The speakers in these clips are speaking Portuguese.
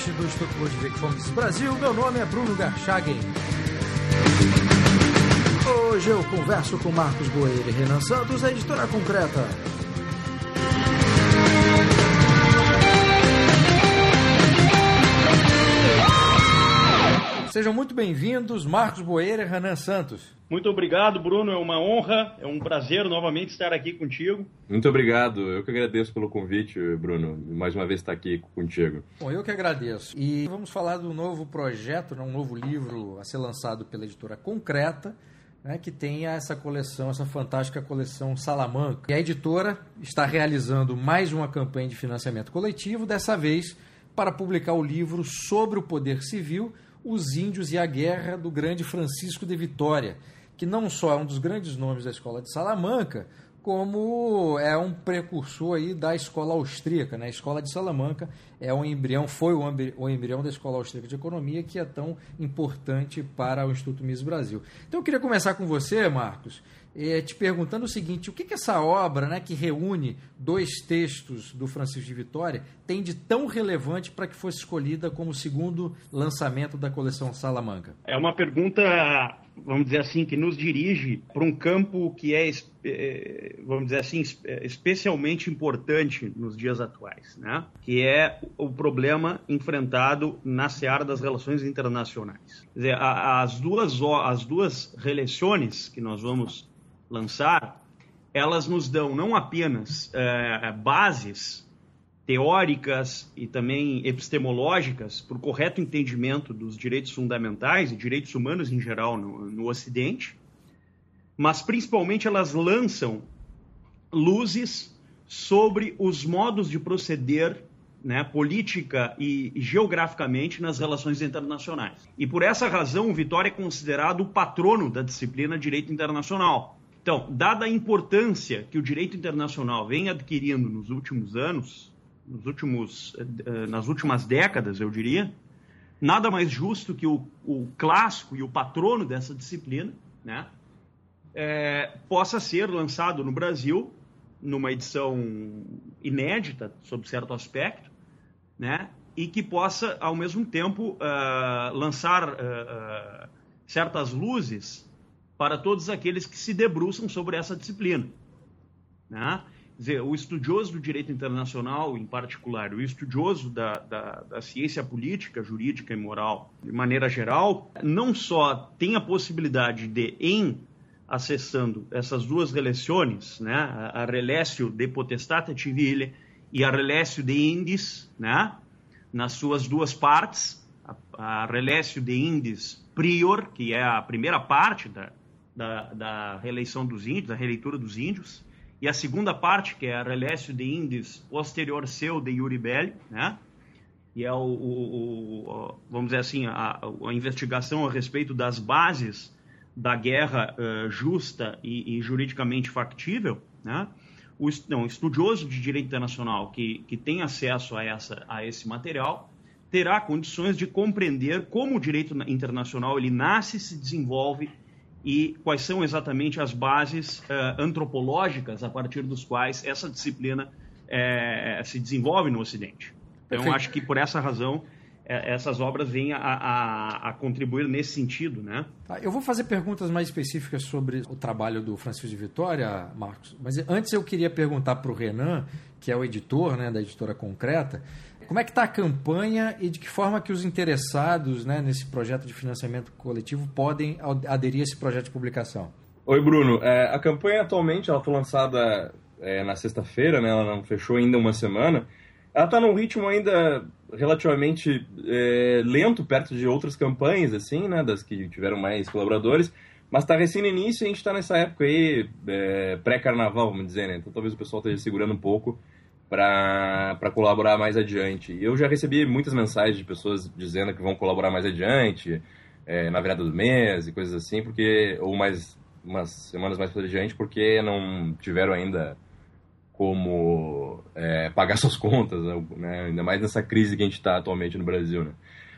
podcast do Instituto Ludwig Fomes Brasil. Meu nome é Bruno Garchagen. Hoje eu converso com Marcos Boeira e Renan Santos, da editora Concreta. Sejam muito bem-vindos, Marcos Boeira e Renan Santos. Muito obrigado, Bruno. É uma honra, é um prazer novamente estar aqui contigo. Muito obrigado. Eu que agradeço pelo convite, Bruno. Mais uma vez estar aqui contigo. Bom, eu que agradeço. E vamos falar do novo projeto, né, um novo livro a ser lançado pela editora Concreta, né, que tem essa coleção, essa fantástica coleção Salamanca. E a editora está realizando mais uma campanha de financiamento coletivo, dessa vez para publicar o livro sobre o poder civil os Índios e a Guerra do grande Francisco de Vitória, que não só é um dos grandes nomes da escola de Salamanca, como é um precursor aí da escola austríaca, né? A escola de Salamanca é um embrião, foi o embrião da escola austríaca de economia que é tão importante para o Instituto Mises Brasil. Então eu queria começar com você, Marcos, é, te perguntando o seguinte: o que, que essa obra, né, que reúne dois textos do Francisco de Vitória, tem de tão relevante para que fosse escolhida como segundo lançamento da coleção Salamanca? É uma pergunta, vamos dizer assim, que nos dirige para um campo que é, é, vamos dizer assim, é, especialmente importante nos dias atuais, né? que é o problema enfrentado na seara das relações internacionais. Quer dizer, as duas, as duas relações que nós vamos lançar, elas nos dão não apenas é, bases teóricas e também epistemológicas para o correto entendimento dos direitos fundamentais e direitos humanos em geral no, no Ocidente, mas principalmente elas lançam luzes sobre os modos de proceder né, política e, geograficamente nas relações internacionais. E por essa razão, o Vitória é considerado o patrono da disciplina Direito Internacional. Então, dada a importância que o direito internacional vem adquirindo nos últimos anos, nos últimos, eh, nas últimas décadas, eu diria, nada mais justo que o, o clássico e o patrono dessa disciplina, né, é, possa ser lançado no Brasil numa edição inédita, sob certo aspecto, né, e que possa, ao mesmo tempo, uh, lançar uh, uh, certas luzes para todos aqueles que se debruçam sobre essa disciplina. Né? Dizer, o estudioso do direito internacional, em particular, o estudioso da, da, da, ciência política, jurídica e moral, de maneira geral, não só tem a possibilidade de, em acessando essas duas relações, né, a relécio de potestate civile e a relécio de indis, né, nas suas duas partes, a, a relécio de indis prior, que é a primeira parte da, da, da reeleição dos índios, da releitura dos índios, e a segunda parte, que é a Relécio de Índios posterior seu de Yuri Belli, né? e é o, o, o, vamos dizer assim, a, a, investigação a respeito das bases da guerra uh, justa e, e, juridicamente factível, né? o não, estudioso de direito internacional que, que tem acesso a, essa, a esse material terá condições de compreender como o direito internacional ele nasce se desenvolve e quais são exatamente as bases uh, antropológicas a partir dos quais essa disciplina uh, se desenvolve no Ocidente. Então, Perfeito. acho que por essa razão eh, essas obras vêm a, a, a, contribuir nesse sentido, né? Tá, eu vou fazer perguntas mais específicas sobre o trabalho do Francisco de Vitória, Marcos. Mas antes eu queria perguntar para o Renan, que é o editor né, da editora Concreta, como é que está a campanha e de que forma que os interessados né, nesse projeto de financiamento coletivo podem aderir a esse projeto de publicação? Oi, Bruno. É, a campanha atualmente ela foi lançada é, na sexta-feira, né, ela não fechou ainda uma semana. Ela está num ritmo ainda relativamente é, lento perto de outras campanhas, assim, né, das que tiveram mais colaboradores. Mas está recém no início e a gente está nessa época aí, é, pré-carnaval, vamos dizer, né? Então talvez o pessoal esteja segurando um pouco para colaborar mais adiante. Eu já recebi muitas mensagens de pessoas dizendo que vão colaborar mais adiante, é, na virada do mês e coisas assim, porque ou mais umas semanas mais adiante, porque não tiveram ainda como é, pagar suas contas, né? ainda mais nessa crise que a gente está atualmente no Brasil. Né?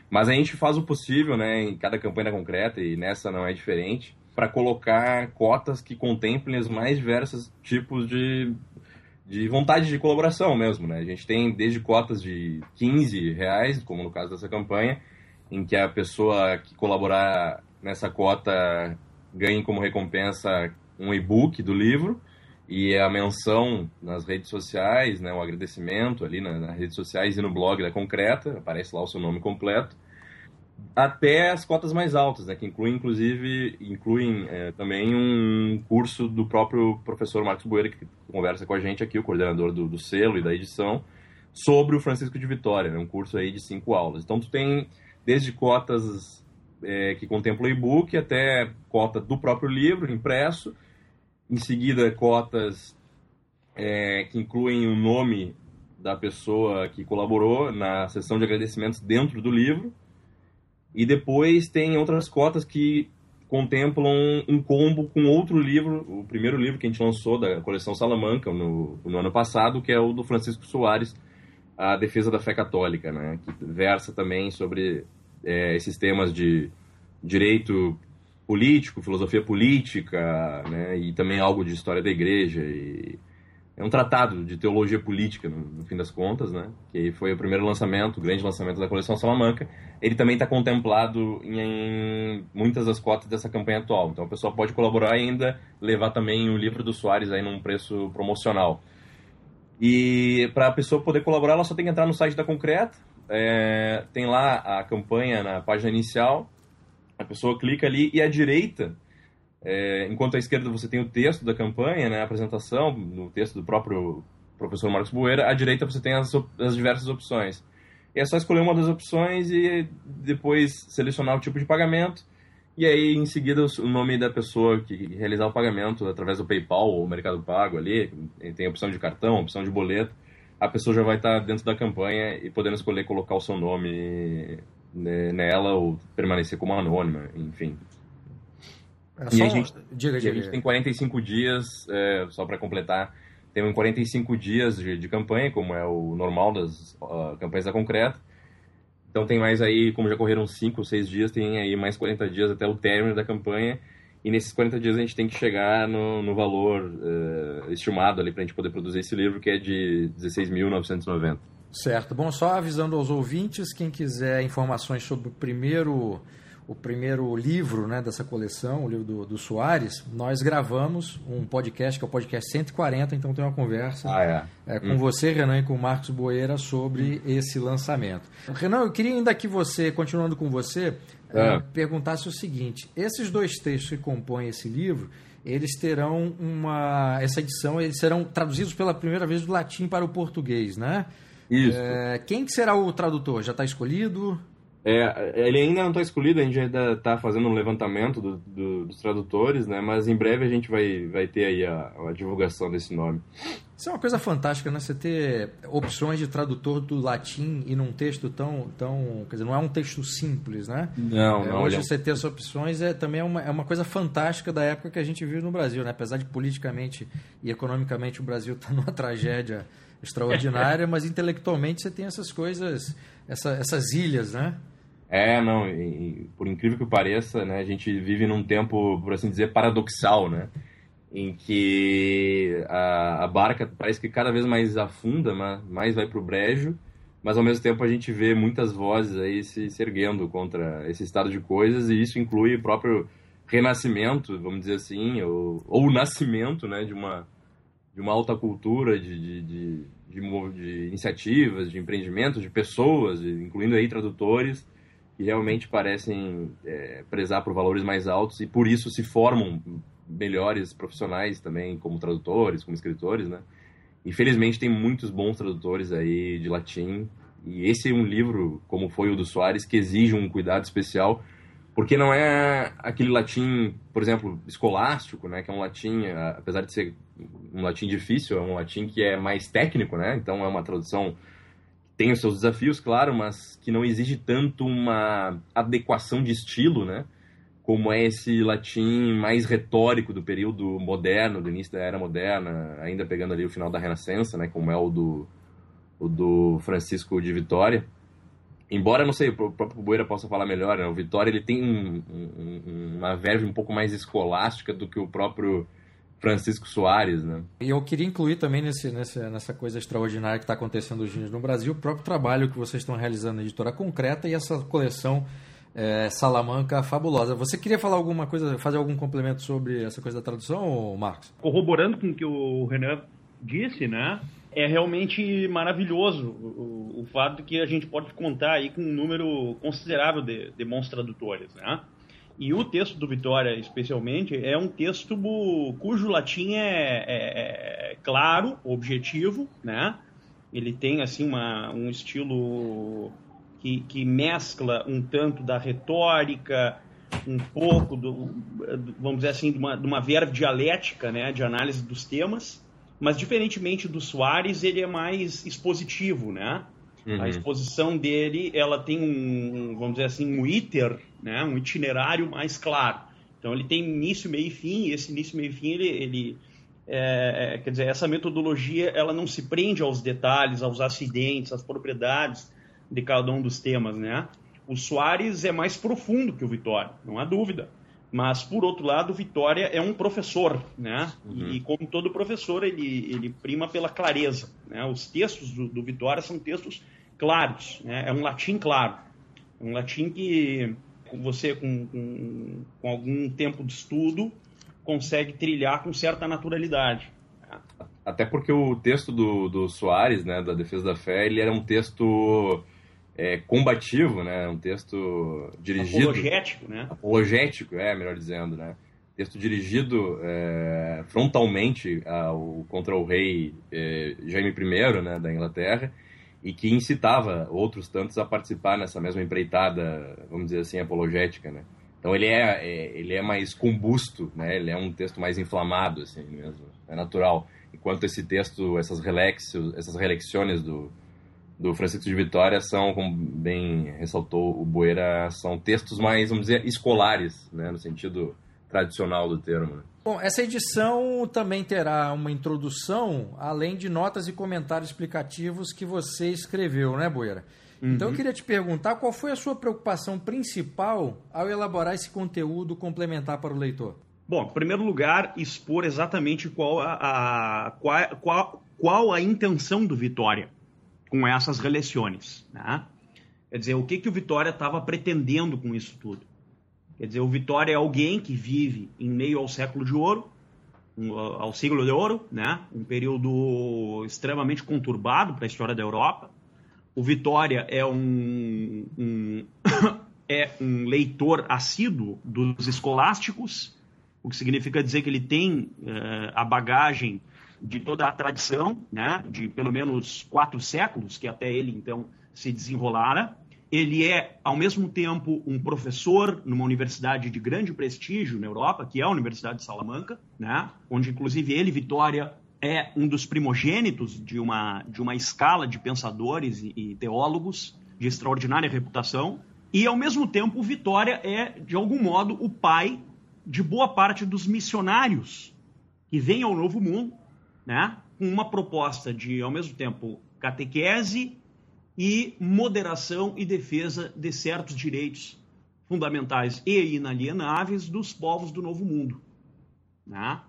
Mas a gente faz o possível, né, em cada campanha concreta, e nessa não é diferente, para colocar cotas que contemplem os mais diversos tipos de de vontade de colaboração mesmo, né? A gente tem desde cotas de 15 reais, como no caso dessa campanha, em que a pessoa que colaborar nessa cota ganhe como recompensa um e-book do livro e a menção nas redes sociais, né, um agradecimento ali nas redes sociais e no blog da Concreta, aparece lá o seu nome completo, até as cotas mais altas, né, que incluem inclusive incluem é, também um curso do próprio professor Marcos Boeira que conversa com a gente aqui, o coordenador do, do selo e da edição, sobre o Francisco de Vitória, né, um curso aí de cinco aulas. Então tu tem desde cotas é, que contemplam e-book até cota do próprio livro impresso em seguida, cotas é, que incluem o nome da pessoa que colaborou na sessão de agradecimentos dentro do livro. E depois tem outras cotas que contemplam um combo com outro livro, o primeiro livro que a gente lançou da coleção Salamanca no, no ano passado, que é o do Francisco Soares, A Defesa da Fé Católica, né? que versa também sobre é, esses temas de direito político, filosofia política, né, e também algo de história da igreja. E é um tratado de teologia política, no, no, fim das contas, né, que foi o primeiro lançamento, o grande lançamento da coleção Salamanca. Ele também está contemplado em, em, muitas das cotas dessa campanha atual. Então, o pessoal pode colaborar e ainda levar também o livro do Soares aí num preço promocional. E para a pessoa poder colaborar, ela só tem que entrar no site da Concreta. É, tem lá a campanha na página inicial a pessoa clica ali e à direita, é, enquanto à esquerda você tem o texto da campanha, né, a apresentação, no texto do próprio professor Marcos Bueira, à direita você tem as, as diversas opções. E é só escolher uma das opções e depois selecionar o tipo de pagamento. E aí, em seguida, o nome da pessoa que realizar o pagamento através do PayPal ou Mercado Pago ali, tem opção de cartão, opção de boleto, a pessoa já vai estar dentro da campanha e podendo escolher colocar o seu nome né, nela ou permanecer como anônima, enfim. E a gente, diga, diga, a gente tem 45 dias, é, só para completar, tem 45 dias de, de, campanha, como é o normal das uh, campanhas da Concreta. Então tem mais aí, como já correram 5 ou 6 dias, tem aí mais 40 dias até o término da campanha. E nesses 40 dias a gente tem que chegar no, no valor uh, estimado ali para a gente poder produzir esse livro, que é de 16.990. Certo. Bom, só avisando aos ouvintes, quem quiser informações sobre o primeiro o primeiro livro né, dessa coleção, o livro do, do Soares, nós gravamos um podcast, que é o podcast 140, então tem uma conversa ah, é. É, com hum. você, Renan, e com o Marcos Boeira sobre hum. esse lançamento. Renan, eu queria ainda que você, continuando com você, é. perguntasse o seguinte: esses dois textos que compõem esse livro, eles terão uma. Essa edição, eles serão traduzidos pela primeira vez do latim para o português, né? Isso. É, quem que será o tradutor? Já está escolhido? É, ele ainda não está escolhido, a gente ainda está fazendo um levantamento do, do, dos tradutores, né? Mas em breve a gente vai, vai ter aí a, a, divulgação desse nome. Isso é uma coisa fantástica, né? Você ter opções de tradutor do latim e num texto tão, tão quer dizer, não é um texto simples, né? Não, é, não. Hoje você ter essas opções é também é uma, é uma coisa fantástica da época que a gente vive no Brasil, né? Apesar de politicamente e economicamente o Brasil está numa tragédia extraordinária, mas intelectualmente você tem essas coisas, essa, essas ilhas, né? É, não, e, por incrível que pareça, né, a gente vive num tempo, por assim dizer, paradoxal, né? Em que a, a barca parece que cada vez mais afunda, mais vai para o brejo, mas ao mesmo tempo a gente vê muitas vozes aí se, se erguendo contra esse estado de coisas, e isso inclui o próprio renascimento, vamos dizer assim, ou, ou o nascimento né, de uma de uma alta cultura de, de, de, de, de iniciativas, de empreendimentos, de pessoas, incluindo aí tradutores, que realmente parecem é, prezar por valores mais altos e por isso se formam melhores profissionais também como tradutores, como escritores, né? Infelizmente tem muitos bons tradutores aí de latim e esse é um livro, como foi o do Soares, que exige um cuidado especial porque não é aquele latim, por exemplo, escolástico, né, que é um latim, apesar de ser um latim difícil, é um latim que é mais técnico, né? Então é uma tradução tem os seus desafios, claro, mas que não exige tanto uma adequação de estilo, né? Como é esse latim mais retórico do período moderno, do início da era moderna, ainda pegando ali o final da Renascença, né? Como é o do, o do Francisco de Vitória. Embora, não sei, o próprio Boeira possa falar melhor, né? o Vitória ele tem um, um, uma verve um pouco mais escolástica do que o próprio Francisco Soares, né? E eu queria incluir também nesse, nesse nessa coisa extraordinária que está acontecendo hoje no Brasil, o próprio trabalho que vocês estão realizando na editora concreta e essa coleção é, Salamanca fabulosa. Você queria falar alguma coisa, fazer algum complemento sobre essa coisa da tradução, Marcos? Corroborando com o que o Renan disse, né? É realmente maravilhoso o, o fato de que a gente pode contar aí com um número considerável de, de bons tradutores, né? E o texto do Vitória, especialmente, é um texto cujo latim é, é, é claro, objetivo, né? Ele tem, assim, uma, um estilo que, que mescla um tanto da retórica, um pouco, do, vamos dizer assim, de uma, de uma verve dialética, né? De análise dos temas. Mas, diferentemente do Soares, ele é mais expositivo, né? Uhum. A exposição dele, ela tem um, vamos dizer assim, um iter, né, um itinerário mais claro. Então ele tem início, meio e fim, e esse início, meio e fim, ele, ele é, é, quer dizer, essa metodologia, ela não se prende aos detalhes, aos acidentes, às propriedades de cada um dos temas, né? O Soares é mais profundo que o Vitória, não há dúvida. Mas, por outro lado, Vitória é um professor, né? Uhum. E, como todo professor, ele, ele prima pela clareza. Né? Os textos do, do Vitória são textos claros, né? é um latim claro. Um latim que você, com, com, com algum tempo de estudo, consegue trilhar com certa naturalidade. Até porque o texto do, do Soares, né, da Defesa da Fé, ele era um texto é, combativo, né? Um texto dirigido... Apologético, né? Apologético, é, melhor dizendo, né? Texto dirigido é, frontalmente ao, contra o rei é, Jaime I, né, da Inglaterra, e que incitava outros tantos a participar nessa mesma empreitada, vamos dizer assim, apologética, né? Então ele é, é, ele é mais combusto, né? Ele é um texto mais inflamado, assim mesmo, é natural. Enquanto esse texto, essas relexos, essas do do Francisco de Vitória são, como bem ressaltou o Boeira, são textos mais, vamos dizer, escolares, né, no sentido tradicional do termo. Né? Bom, essa edição também terá uma introdução, além de notas e comentários explicativos que você escreveu, né, Boeira? Uhum. Então eu queria te perguntar qual foi a sua preocupação principal ao elaborar esse conteúdo complementar para o leitor? Bom, em primeiro lugar, expor exatamente qual a, a qual, qual, qual a intenção do Vitória com essas reeleições. Né? Quer dizer, o que, que o Vitória estava pretendendo com isso tudo? Quer dizer, o Vitória é alguém que vive em meio ao século de ouro, ao siglo de ouro, né? um período extremamente conturbado para a história da Europa. O Vitória é um, um é um leitor assíduo dos escolásticos, o que significa dizer que ele tem uh, a bagagem de toda a tradição, né, de pelo menos quatro séculos que até ele então se desenrolara. Ele é, ao mesmo tempo, um professor numa universidade de grande prestígio na Europa, que é a Universidade de Salamanca, né, onde inclusive ele, Vitória, é um dos primogênitos de uma, de uma escala de pensadores e, e teólogos de extraordinária reputação. E, ao mesmo tempo, Vitória é, de algum modo, o pai de boa parte dos missionários que vêm ao Novo Mundo né? com uma proposta de, ao mesmo tempo, catequese e moderação e defesa de certos direitos fundamentais e inalienáveis dos povos do Novo Mundo. Né?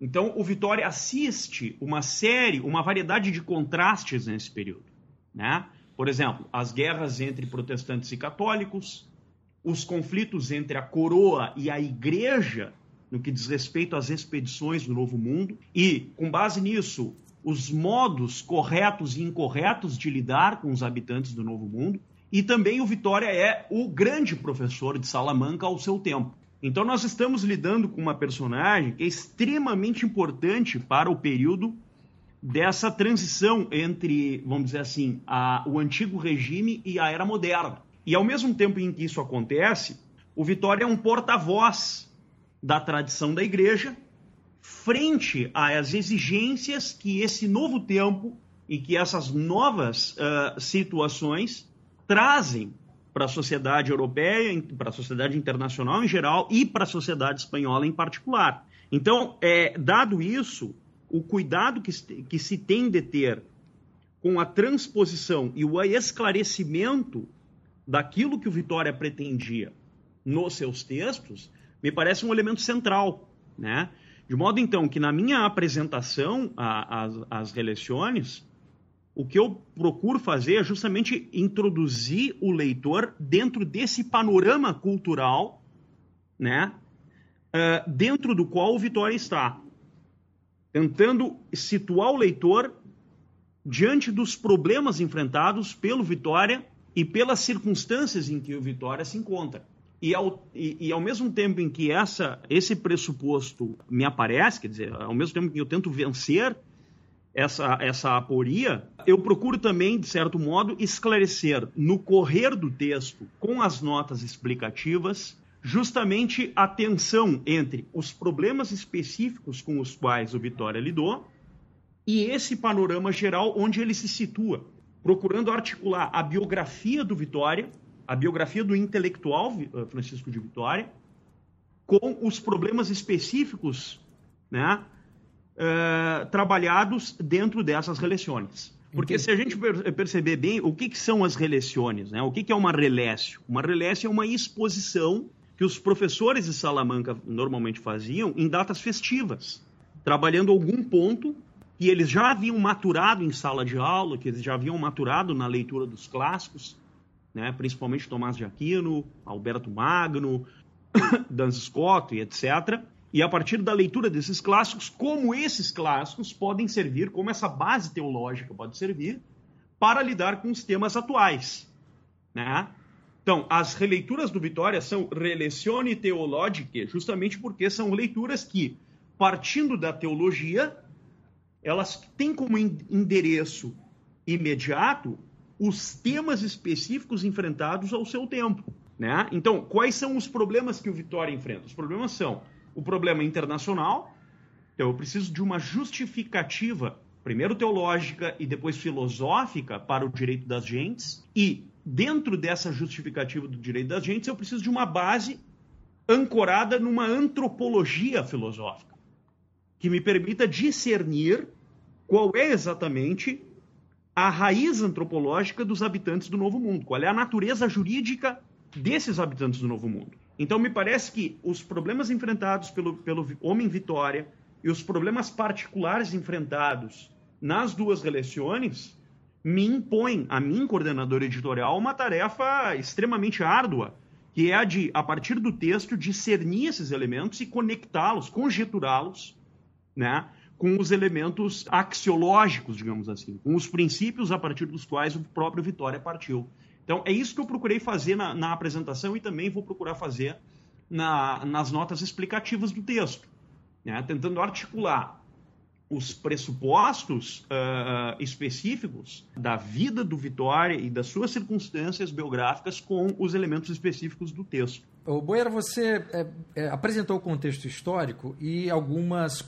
Então, o Vitória assiste uma série, uma variedade de contrastes nesse período. Né? Por exemplo, as guerras entre protestantes e católicos, os conflitos entre a coroa e a igreja no que diz respeito às expedições do Novo Mundo e, com base nisso, os modos corretos e incorretos de lidar com os habitantes do Novo Mundo. E também o Vitória é o grande professor de Salamanca ao seu tempo. Então nós estamos lidando com uma personagem que é extremamente importante para o período dessa transição entre, vamos dizer assim, a, o antigo regime e a era moderna. E ao mesmo tempo em que isso acontece, o Vitória é um porta-voz da tradição da igreja frente às exigências que esse novo tempo e que essas novas uh, situações trazem para a sociedade europeia, para a sociedade internacional em geral e para a sociedade espanhola em particular. Então, é, dado isso, o cuidado que, que se tem de ter com a transposição e o esclarecimento daquilo que o Vitória pretendia nos seus textos me parece um elemento central, né? De modo, então, que na minha apresentação às, relações, o que eu procuro fazer é justamente introduzir o leitor dentro desse panorama cultural, né, uh, dentro do qual o Vitória está, tentando situar o leitor diante dos problemas enfrentados pelo Vitória e pelas circunstâncias em que o Vitória se encontra. E ao, e, e ao mesmo tempo em que essa, esse pressuposto me aparece, quer dizer, ao mesmo tempo que eu tento vencer essa, essa aporia, eu procuro também, de certo modo, esclarecer no correr do texto, com as notas explicativas, justamente a tensão entre os problemas específicos com os quais o Vitória lidou e esse panorama geral onde ele se situa, procurando articular a biografia do Vitória a biografia do intelectual eh, Francisco de Vitória com os problemas específicos né, uh, trabalhados dentro dessas relações. Porque Entendi. se a gente perceber bem o que, que são as relações, né, o que, que é uma relécio? Uma relécio é uma exposição que os professores de Salamanca normalmente faziam em datas festivas, trabalhando algum ponto que eles já haviam maturado em sala de aula, que eles já haviam maturado na leitura dos clássicos, né? principalmente Tomás de Aquino, Alberto Magno, Duns Scott e etc. E a partir da leitura desses clássicos, como esses clássicos podem servir, como essa base teológica pode servir para lidar com os temas atuais. Né? Então, as releituras do Vitória são relecione teologiche, justamente porque são leituras que, partindo da teologia, elas têm como endereço imediato os temas específicos enfrentados ao seu tempo. Né? Então, quais são os problemas que o Vitória enfrenta? Os problemas são o problema internacional, então eu preciso de uma justificativa, primeiro teológica e depois filosófica, para o direito das gentes, e dentro dessa justificativa do direito das gentes, eu preciso de uma base ancorada numa antropologia filosófica, que me permita discernir qual é exatamente a raiz antropológica dos habitantes do Novo Mundo, qual é a natureza jurídica desses habitantes do Novo Mundo. Então, me parece que os problemas enfrentados pelo, pelo homem Vitória e os problemas particulares enfrentados nas duas relações me impõem, a mim, coordenador editorial, uma tarefa extremamente árdua, que é a de, a partir do texto, discernir esses elementos e conectá-los, conjeturá-los, né? Com os elementos axiológicos, digamos assim, com os princípios a partir dos quais o próprio Vitória partiu. Então, é isso que eu procurei fazer na, na apresentação e também vou procurar fazer na, nas notas explicativas do texto, né? tentando articular os pressupostos uh, específicos da vida do Vitória e das suas circunstâncias biográficas com os elementos específicos do texto. O Boeira, você é, é, apresentou o contexto histórico e algumas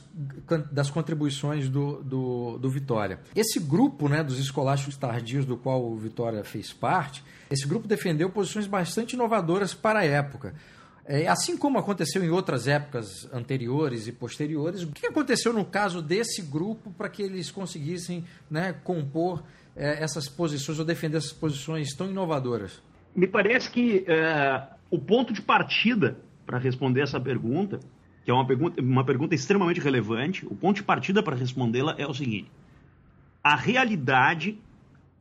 das contribuições do, do, do, Vitória. Esse grupo né, dos escolásticos tardios do qual o Vitória fez parte, esse grupo defendeu posições bastante inovadoras para a época. É, assim como aconteceu em outras épocas anteriores e posteriores, o que aconteceu no caso desse grupo para que eles conseguissem né, compor é, essas posições ou defender essas posições tão inovadoras? Me parece que é, o ponto de partida para responder essa pergunta, que é uma pergunta, uma pergunta extremamente relevante, o ponto de partida para respondê-la é o seguinte: a realidade,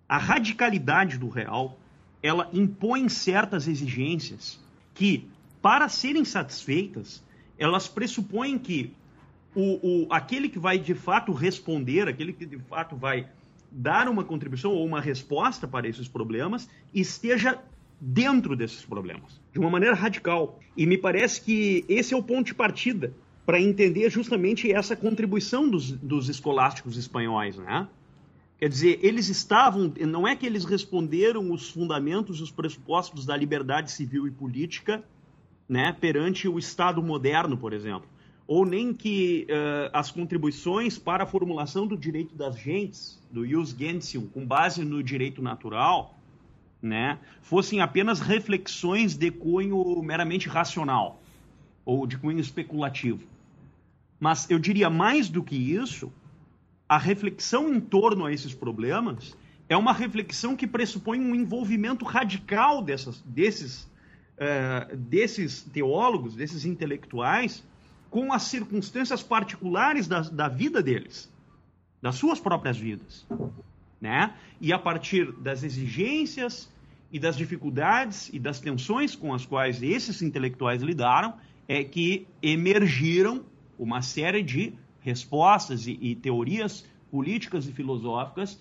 a radicalidade do real, ela impõe certas exigências que para serem satisfeitas, elas pressupõem que o, o, aquele que vai de fato responder, aquele que de fato vai dar uma contribuição ou uma resposta para esses problemas, esteja dentro desses problemas, de uma maneira radical. E me parece que esse é o ponto de partida para entender justamente essa contribuição dos, dos escolásticos espanhóis, né? Quer dizer, eles estavam, não é que eles responderam os fundamentos os pressupostos da liberdade civil e política né, perante o Estado moderno, por exemplo. Ou nem que uh, as contribuições para a formulação do direito das gentes, do ius gentium, com base no direito natural, né, fossem apenas reflexões de cunho meramente racional ou de cunho especulativo. Mas eu diria mais do que isso, a reflexão em torno a esses problemas é uma reflexão que pressupõe um envolvimento radical dessas, desses uh, desses teólogos, desses intelectuais, com as circunstâncias particulares da, da vida deles, das suas próprias vidas, né? E a partir das exigências e das dificuldades e das tensões com as quais esses intelectuais lidaram, é que emergiram uma série de respostas e, e teorias políticas e filosóficas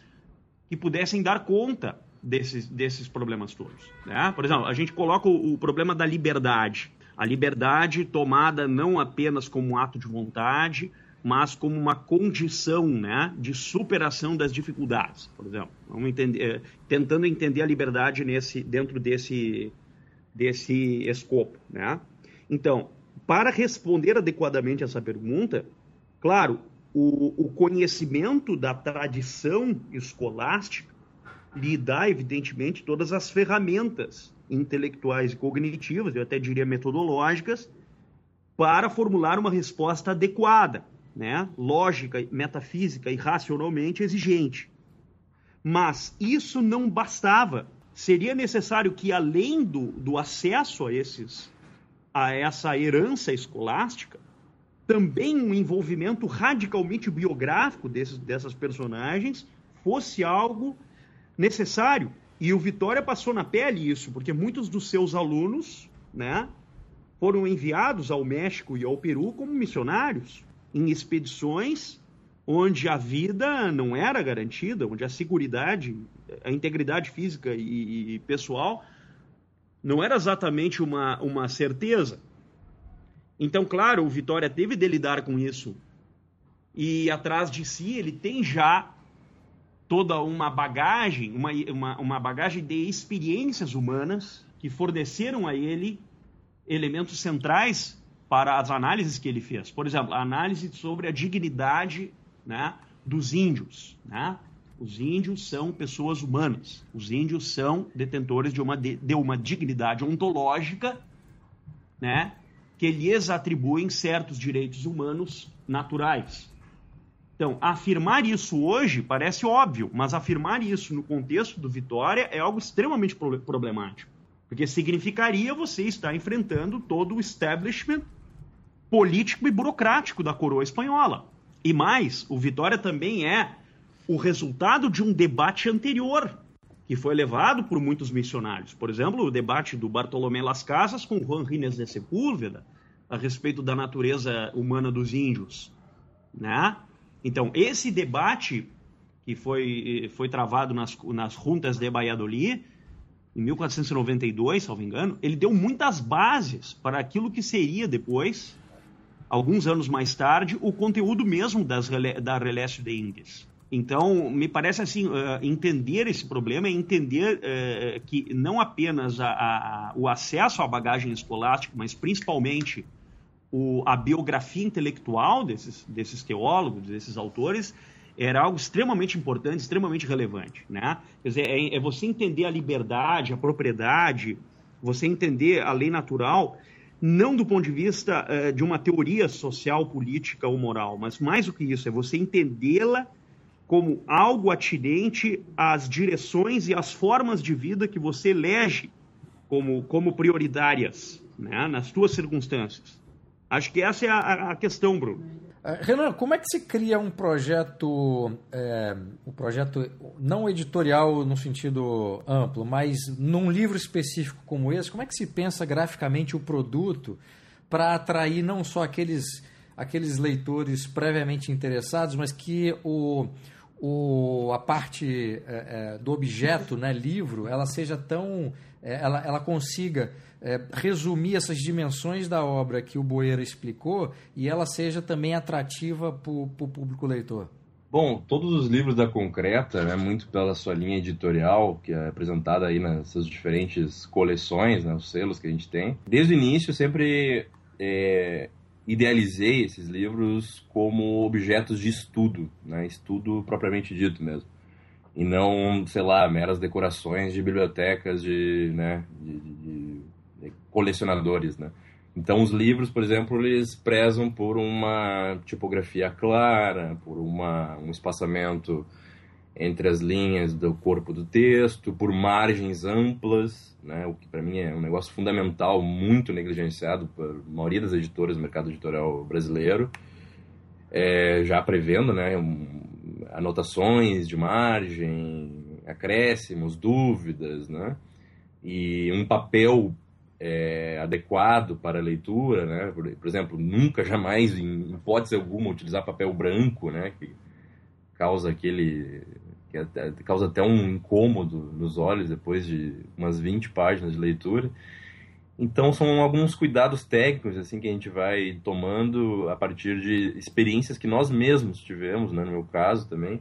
que pudessem dar conta desses, desses problemas todos. Né? Por exemplo, a gente coloca o, o problema da liberdade. A liberdade tomada não apenas como um ato de vontade, mas como uma condição né, de superação das dificuldades, por exemplo. Vamos entender, eh, tentando entender a liberdade nesse, dentro desse, desse escopo. Né? Então, para responder adequadamente essa pergunta, claro, o, o conhecimento da tradição escolástica lhe dá, evidentemente, todas as ferramentas intelectuais e cognitivas, eu até diria metodológicas, para formular uma resposta adequada, né? lógica, metafísica e racionalmente exigente. Mas isso não bastava. Seria necessário que, além do, do acesso a, esses, a essa herança escolástica, também um envolvimento radicalmente biográfico desses, dessas personagens fosse algo necessário. E o Vitória passou na pele isso, porque muitos dos seus alunos, né, foram enviados ao México e ao Peru como missionários em expedições onde a vida não era garantida, onde a segurança, a integridade física e, e pessoal não era exatamente uma, uma certeza. Então, claro, o Vitória teve de lidar com isso. E atrás de si ele tem já toda uma bagagem, uma, uma, uma bagagem de experiências humanas que forneceram a ele elementos centrais para as análises que ele fez. Por exemplo, a análise sobre a dignidade né, dos índios. Né? Os índios são pessoas humanas. Os índios são detentores de uma, de, de uma dignidade ontológica né, que lhes atribuem certos direitos humanos naturais. Então, afirmar isso hoje parece óbvio, mas afirmar isso no contexto do Vitória é algo extremamente problemático. Porque significaria você estar enfrentando todo o establishment político e burocrático da coroa espanhola. E mais, o Vitória também é o resultado de um debate anterior, que foi levado por muitos missionários. Por exemplo, o debate do Bartolomé Las Casas com Juan Rines de Sepúlveda a respeito da natureza humana dos índios. Né? Então, esse debate que foi, foi travado nas, nas juntas de Valladolid, em 1492, salvo engano, ele deu muitas bases para aquilo que seria depois, alguns anos mais tarde, o conteúdo mesmo das, da Relation de Índias. Então, me parece assim, uh, entender esse problema é entender uh, que não apenas a, a, o acesso à bagagem escolástica, mas principalmente o, a biografia intelectual desses, desses teólogos, desses autores, era algo extremamente importante, extremamente relevante. Né? Quer dizer, é, é você entender a liberdade, a propriedade, você entender a lei natural, não do ponto de vista uh, de uma teoria social, política ou moral, mas mais do que isso, é você entendê-la como algo atinente às direções e às formas de vida que você elege como, como prioritárias né, nas suas circunstâncias. Acho que essa é a, a questão, Bruno. Uh, Renan, como é que se cria um projeto, é, um projeto não editorial no sentido amplo, mas num livro específico como esse, como é que se pensa graficamente o produto para atrair não só aqueles, aqueles leitores previamente interessados, mas que o, o, a parte é, é, do objeto, né, livro, ela seja tão. É, ela, ela consiga é, resumir essas dimensões da obra que o Boeira explicou e ela seja também atrativa para o público leitor? Bom, todos os livros da Concreta, né, muito pela sua linha editorial, que é apresentada aí nas suas diferentes coleções, né, os selos que a gente tem, desde o início sempre é, idealizei esses livros como objetos de estudo, né, estudo propriamente dito mesmo e não, sei lá, meras decorações de bibliotecas de, né, de, de, colecionadores, né? Então os livros, por exemplo, eles prezam por uma tipografia clara, por uma, um espaçamento entre as linhas do corpo do texto, por margens amplas, né, o que para mim é um negócio fundamental, muito negligenciado por maioria das editoras do mercado editorial brasileiro, é, já prevendo né, um, anotações de margem, acréscimos, dúvidas, né, e um papel é, adequado para a leitura, né, por, por, exemplo, nunca, jamais, em hipótese alguma, utilizar papel branco, né, que causa aquele que até, causa até um incômodo nos olhos depois de umas 20 páginas de leitura. Então são alguns cuidados técnicos assim que a gente vai tomando a partir de experiências que nós mesmos tivemos, né, no meu caso também,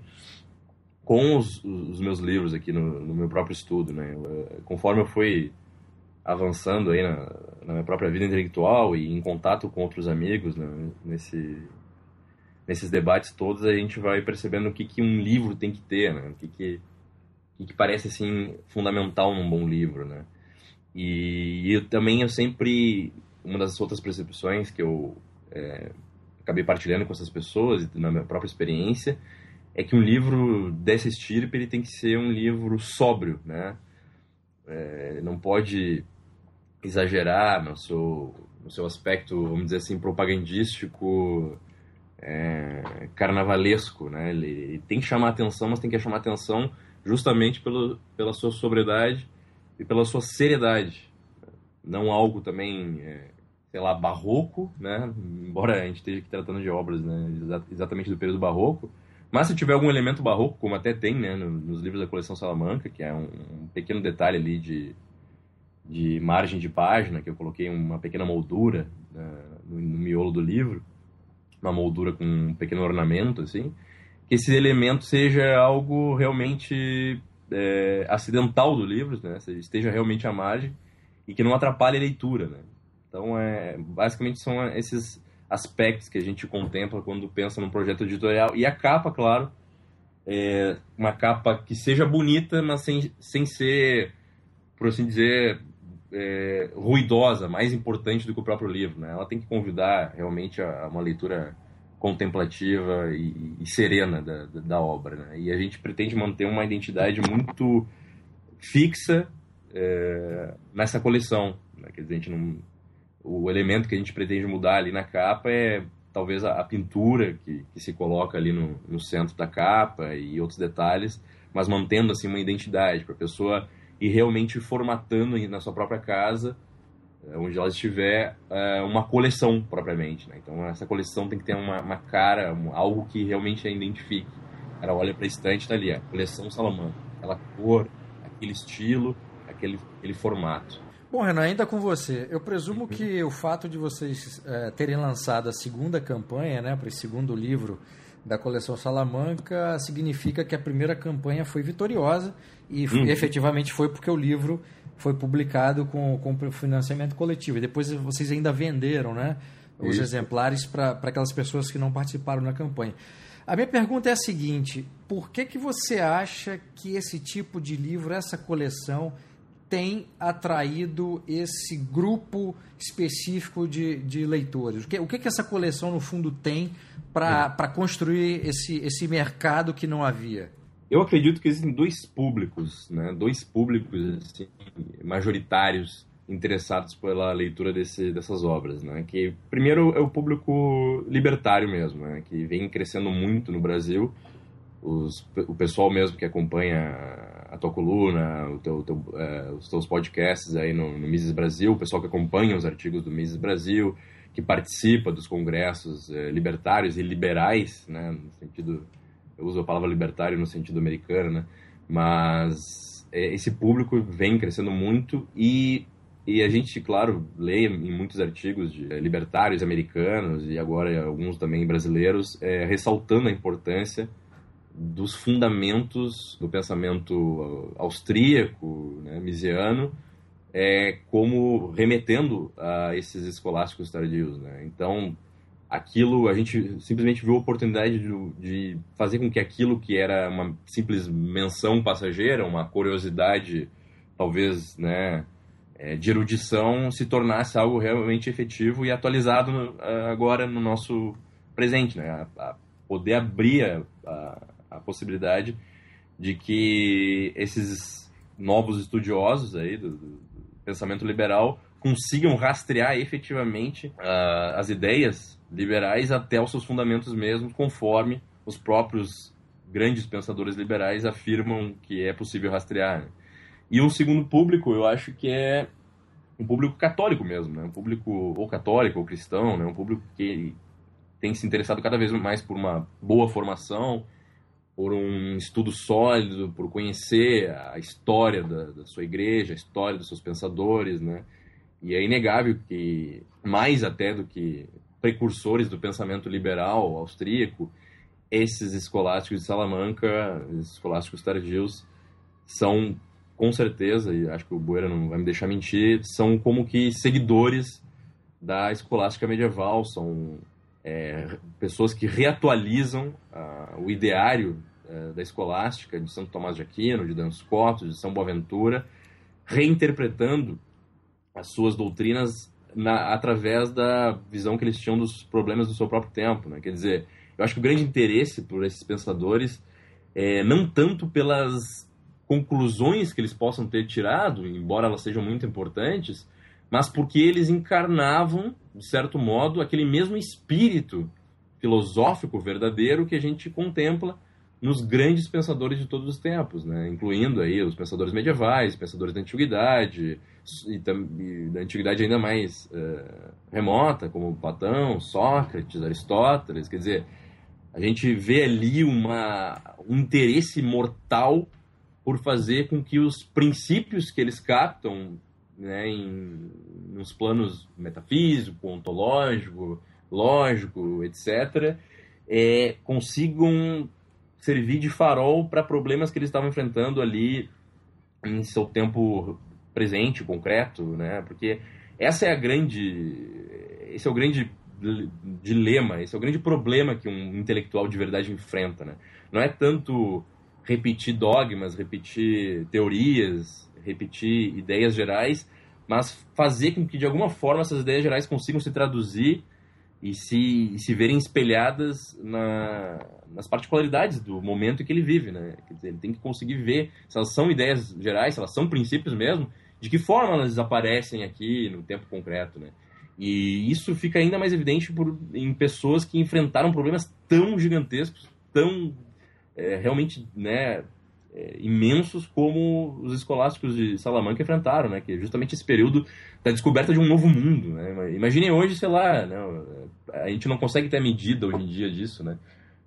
com os, os meus livros aqui no, no, meu próprio estudo, né. Eh, conforme eu fui avançando aí na, na, minha própria vida intelectual e em contato com outros amigos né, nesse nesses debates todos a gente vai percebendo o que, que um livro tem que ter, né? O que, que, que, que parece assim fundamental num bom livro, né? E, e eu, também eu sempre uma das outras percepções que eu é, acabei partilhando com essas pessoas na minha própria experiência é que um livro dessa estirpe ele tem que ser um livro sóbrio, né? É, não pode exagerar no seu, no seu aspecto, vamos dizer assim, propagandístico é, carnavalesco, né? Ele, ele, tem que chamar atenção, mas tem que chamar atenção justamente pelo, pela sua sobriedade e pela sua seriedade. Não algo também, é, sei lá, barroco, né? Embora a gente esteja aqui tratando de obras né? exatamente do período barroco, mas se tiver algum elemento barroco, como até tem né, nos livros da coleção Salamanca, que é um, um pequeno detalhe ali de, de margem de página, que eu coloquei uma pequena moldura né, no, no miolo do livro, uma moldura com um pequeno ornamento, assim, que esse elemento seja algo realmente é, acidental do livro, né? esteja realmente à margem e que não atrapalhe a leitura, né? Então, é, basicamente são esses aspectos que a gente contempla quando pensa num projeto editorial. E a capa, claro, é uma capa que seja bonita, mas sem, sem ser, por assim dizer, é, ruidosa, mais importante do que o próprio livro. Né? Ela tem que convidar realmente a, a uma leitura contemplativa e, e serena da, da, da obra. Né? E a gente pretende manter uma identidade muito fixa é, nessa coleção. Né? Quer dizer, a gente não, o elemento que a gente pretende mudar ali na capa é talvez a, a pintura que, que, se coloca ali no, no centro da capa e outros detalhes, mas mantendo assim uma identidade para a pessoa e realmente formatando na sua própria casa, eh, onde ela estiver, eh, uma coleção propriamente. Né? Então, essa coleção tem que ter uma, uma cara, algo que realmente a identifique. Ela olha para a estante, está ali, a coleção Salamanca. Aquela cor, aquele estilo, aquele, aquele formato. Bom, Renan, ainda com você. Eu presumo uhum. que o fato de vocês é, terem lançado a segunda campanha, né, para esse segundo livro da coleção Salamanca, significa que a primeira campanha foi vitoriosa e uhum. efetivamente foi porque o livro foi publicado com, com financiamento coletivo. E depois vocês ainda venderam né, os Isso. exemplares para aquelas pessoas que não participaram na campanha. A minha pergunta é a seguinte: por que, que você acha que esse tipo de livro, essa coleção, tem atraído esse grupo específico de, de leitores? O que, o que, que essa coleção, no fundo, tem para uhum. construir esse, esse mercado que não havia? Eu acredito que existem dois públicos, né? dois públicos assim, majoritários interessados pela leitura desse, dessas obras, né? Que primeiro é o público libertário mesmo, né? Que vem crescendo muito no Brasil. Os, o pessoal mesmo que acompanha a tua coluna, o teu, teu, é, os teus podcasts aí no, no Mises Brasil, o pessoal que acompanha os artigos do Mises Brasil, que participa dos congressos é, libertários e liberais, né? No sentido eu uso a palavra libertário no sentido americano, né? Mas é, esse público vem crescendo muito e, e a gente, claro, lê em muitos artigos de é, libertários americanos e agora alguns também brasileiros, é, ressaltando a importância dos fundamentos do pensamento austríaco, né, misiano, é, como remetendo a esses escolásticos tardios. Né? Então, aquilo, a gente simplesmente viu a oportunidade de, de, fazer com que aquilo que era uma simples menção passageira, uma curiosidade, talvez, né, é, de erudição, se tornasse algo realmente efetivo e atualizado agora no nosso presente, né, a, a poder abrir a, a, a, possibilidade de que esses novos estudiosos aí do, do pensamento liberal consigam rastrear efetivamente uh, as ideias liberais até os seus fundamentos mesmos, conforme os próprios grandes pensadores liberais afirmam que é possível rastrear. Né? E um segundo público, eu acho que é um público católico mesmo, né? um público ou católico ou cristão, né? um público que tem se interessado cada vez mais por uma boa formação, por um estudo sólido, por conhecer a história da, da, sua igreja, a história dos seus pensadores, né? E é inegável que, mais até do que precursores do pensamento liberal austríaco, esses escolásticos de Salamanca, esses escolásticos tardios, são, com certeza, e acho que o Boeira não vai me deixar mentir, são como que seguidores da escolástica medieval, são é, pessoas que reatualizam uh, o ideário uh, da escolástica de Santo Tomás de Aquino, de Dan Scott, de São Boaventura, reinterpretando as suas doutrinas na, através da visão que eles tinham dos problemas do seu próprio tempo. Né? Quer dizer, eu acho que o grande interesse por esses pensadores é não tanto pelas conclusões que eles possam ter tirado, embora elas sejam muito importantes, mas porque eles encarnavam, de certo modo, aquele mesmo espírito filosófico verdadeiro que a gente contempla nos grandes pensadores de todos os tempos, né? incluindo aí os pensadores medievais, pensadores da antiguidade e, da antiguidade ainda mais uh, remota, como Platão, Sócrates, Aristóteles. Quer dizer, a gente vê ali uma, um interesse mortal por fazer com que os princípios que eles captam né, em nos planos metafísico, ontológico, lógico, etc., é, consigam servir de farol para problemas que eles estavam enfrentando ali em seu tempo presente, concreto, né? Porque essa é a grande, esse é o grande dilema, esse é o grande problema que um intelectual de verdade enfrenta, né? Não é tanto repetir dogmas, repetir teorias, repetir ideias gerais, mas fazer com que de alguma forma essas ideias gerais consigam se traduzir e se, e se verem espelhadas na, nas particularidades do momento em que ele vive, né? Quer dizer, ele tem que conseguir ver se elas são ideias gerais, se elas são princípios mesmo, de que forma elas aparecem aqui no tempo concreto, né? E isso fica ainda mais evidente por, em pessoas que enfrentaram problemas tão gigantescos, tão é, realmente né, é, imensos como os escolásticos de Salamanca enfrentaram, né? Que é justamente esse período da descoberta de um novo mundo, né? Imaginem hoje, sei lá, né, a gente não consegue ter medida hoje em dia disso, né?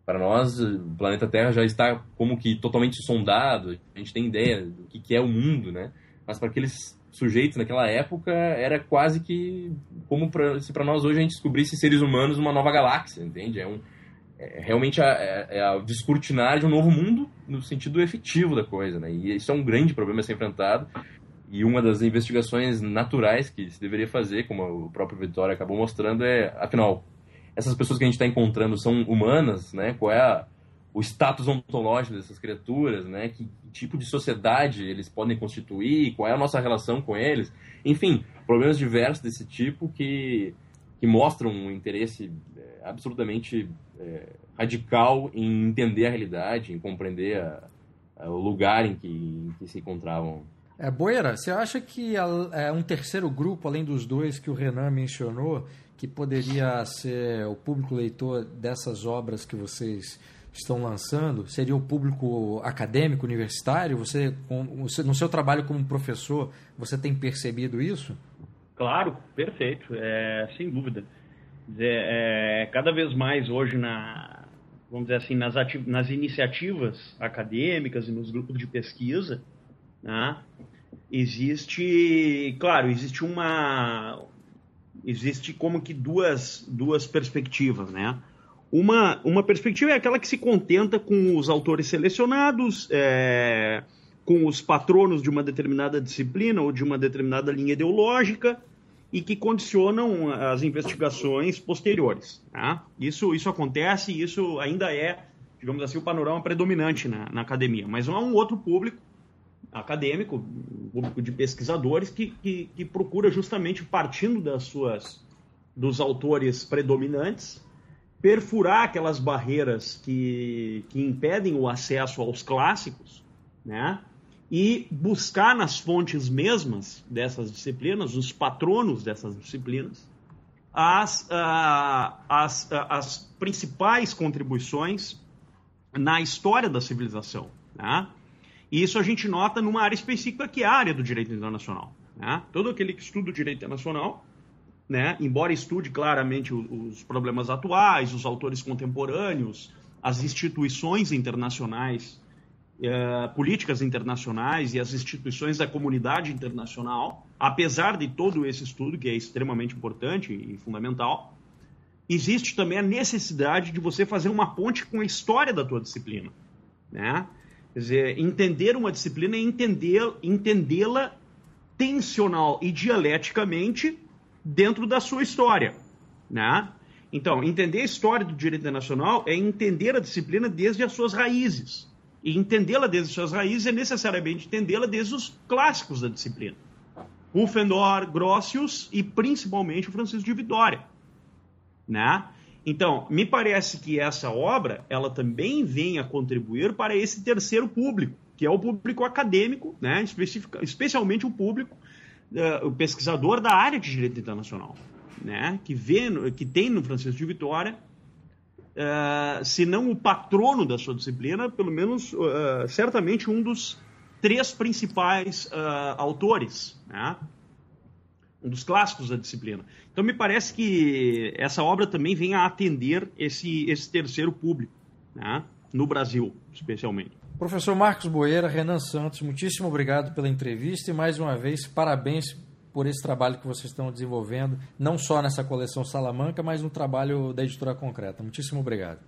Para nós, o planeta Terra já está como que totalmente sondado, a gente tem ideia do que é o mundo, né? Mas para aqueles sujeitos naquela época era quase que como pra, se para nós hoje a gente descobrisse seres humanos numa nova galáxia, entende? É um é, realmente a, é, é a descortinar de um novo mundo no sentido efetivo da coisa, né? E isso é um grande problema a ser enfrentado. E uma das investigações naturais que se deveria fazer, como o próprio Vitória acabou mostrando, é, afinal, essas pessoas que a gente está encontrando são humanas, né? Qual é a, o status ontológico dessas criaturas, né? Que, que, tipo de sociedade eles podem constituir? Qual é a nossa relação com eles? Enfim, problemas diversos desse tipo que, que mostram um interesse é, absolutamente é, radical em entender a realidade, em compreender a, a, o lugar em que, em que se encontravam. É, Boeira, você acha que é um terceiro grupo, além dos dois que o Renan mencionou, que poderia ser o público leitor dessas obras que vocês estão lançando, seria o público acadêmico, universitário? Você, no seu trabalho como professor, você tem percebido isso? Claro, perfeito, é, sem dúvida é, cada vez mais hoje na vamos dizer assim nas, nas iniciativas acadêmicas e nos grupos de pesquisa né, existe claro existe uma existe como que duas duas perspectivas né. Uma uma perspectiva é aquela que se contenta com os autores selecionados é, com os patronos de uma determinada disciplina ou de uma determinada linha ideológica e que condicionam as investigações posteriores. Tá? Isso, isso acontece e isso ainda é, digamos assim, o panorama predominante na, na academia. Mas há um outro público acadêmico, um público de pesquisadores, que, que, que procura justamente, partindo das suas, dos autores predominantes, perfurar aquelas barreiras que, que impedem o acesso aos clássicos, né? E buscar nas fontes mesmas dessas disciplinas, os patronos dessas disciplinas, as, uh, as, uh, as principais contribuições na história da civilização. Né? E isso a gente nota numa área específica que é a área do direito internacional. Né? Todo aquele que estuda o direito internacional, né, embora estude claramente os problemas atuais, os autores contemporâneos, as instituições internacionais, eh, políticas internacionais e as instituições da comunidade internacional, apesar de todo esse estudo, que é extremamente importante e fundamental, existe também a necessidade de você fazer uma ponte com a história da tua disciplina. Né? Quer dizer, entender uma disciplina é entender, entendê-la tensional e dialeticamente dentro da sua história. Né? Então, entender a história do direito internacional é entender a disciplina desde as suas raízes. E entendê-la desde as suas raízes é necessariamente entendê-la desde os clássicos da disciplina. Pufendorf, Grossius e principalmente o Francisco de Vitória. Né? Então, me parece que essa obra ela também vem a contribuir para esse terceiro público, que é o público acadêmico, né? especialmente o público, uh, o pesquisador da área de direito internacional, né? que, vê, que tem no Francisco de Vitória, uh, se não o patrono da sua disciplina, pelo menos uh, certamente um dos três principais autores. Né? um dos clássicos da disciplina. Então me parece que essa obra também vem a atender esse, esse terceiro público, né? no Brasil, especialmente. Professor Marcos Boeira, Renan Santos, muitíssimo obrigado pela entrevista e mais uma vez parabéns por esse trabalho que vocês estão desenvolvendo, não só nessa coleção Salamanca, mas no trabalho da editora concreta. Muitíssimo obrigado.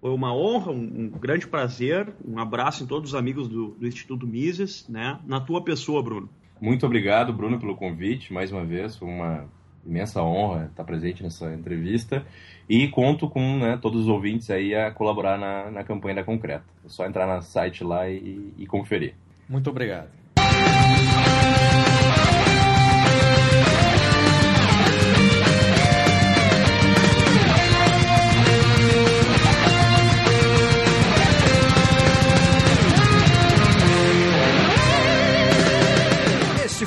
Foi uma honra, um, um grande prazer, um abraço em todos os amigos do, do Instituto Mises, né? na tua pessoa, Bruno. Muito obrigado, Bruno, pelo convite. Mais uma vez, foi uma imensa honra estar presente nessa entrevista. E conto com né, todos os ouvintes aí a colaborar na, na campanha da Concreta. É só entrar no site lá e, e conferir. Muito obrigado.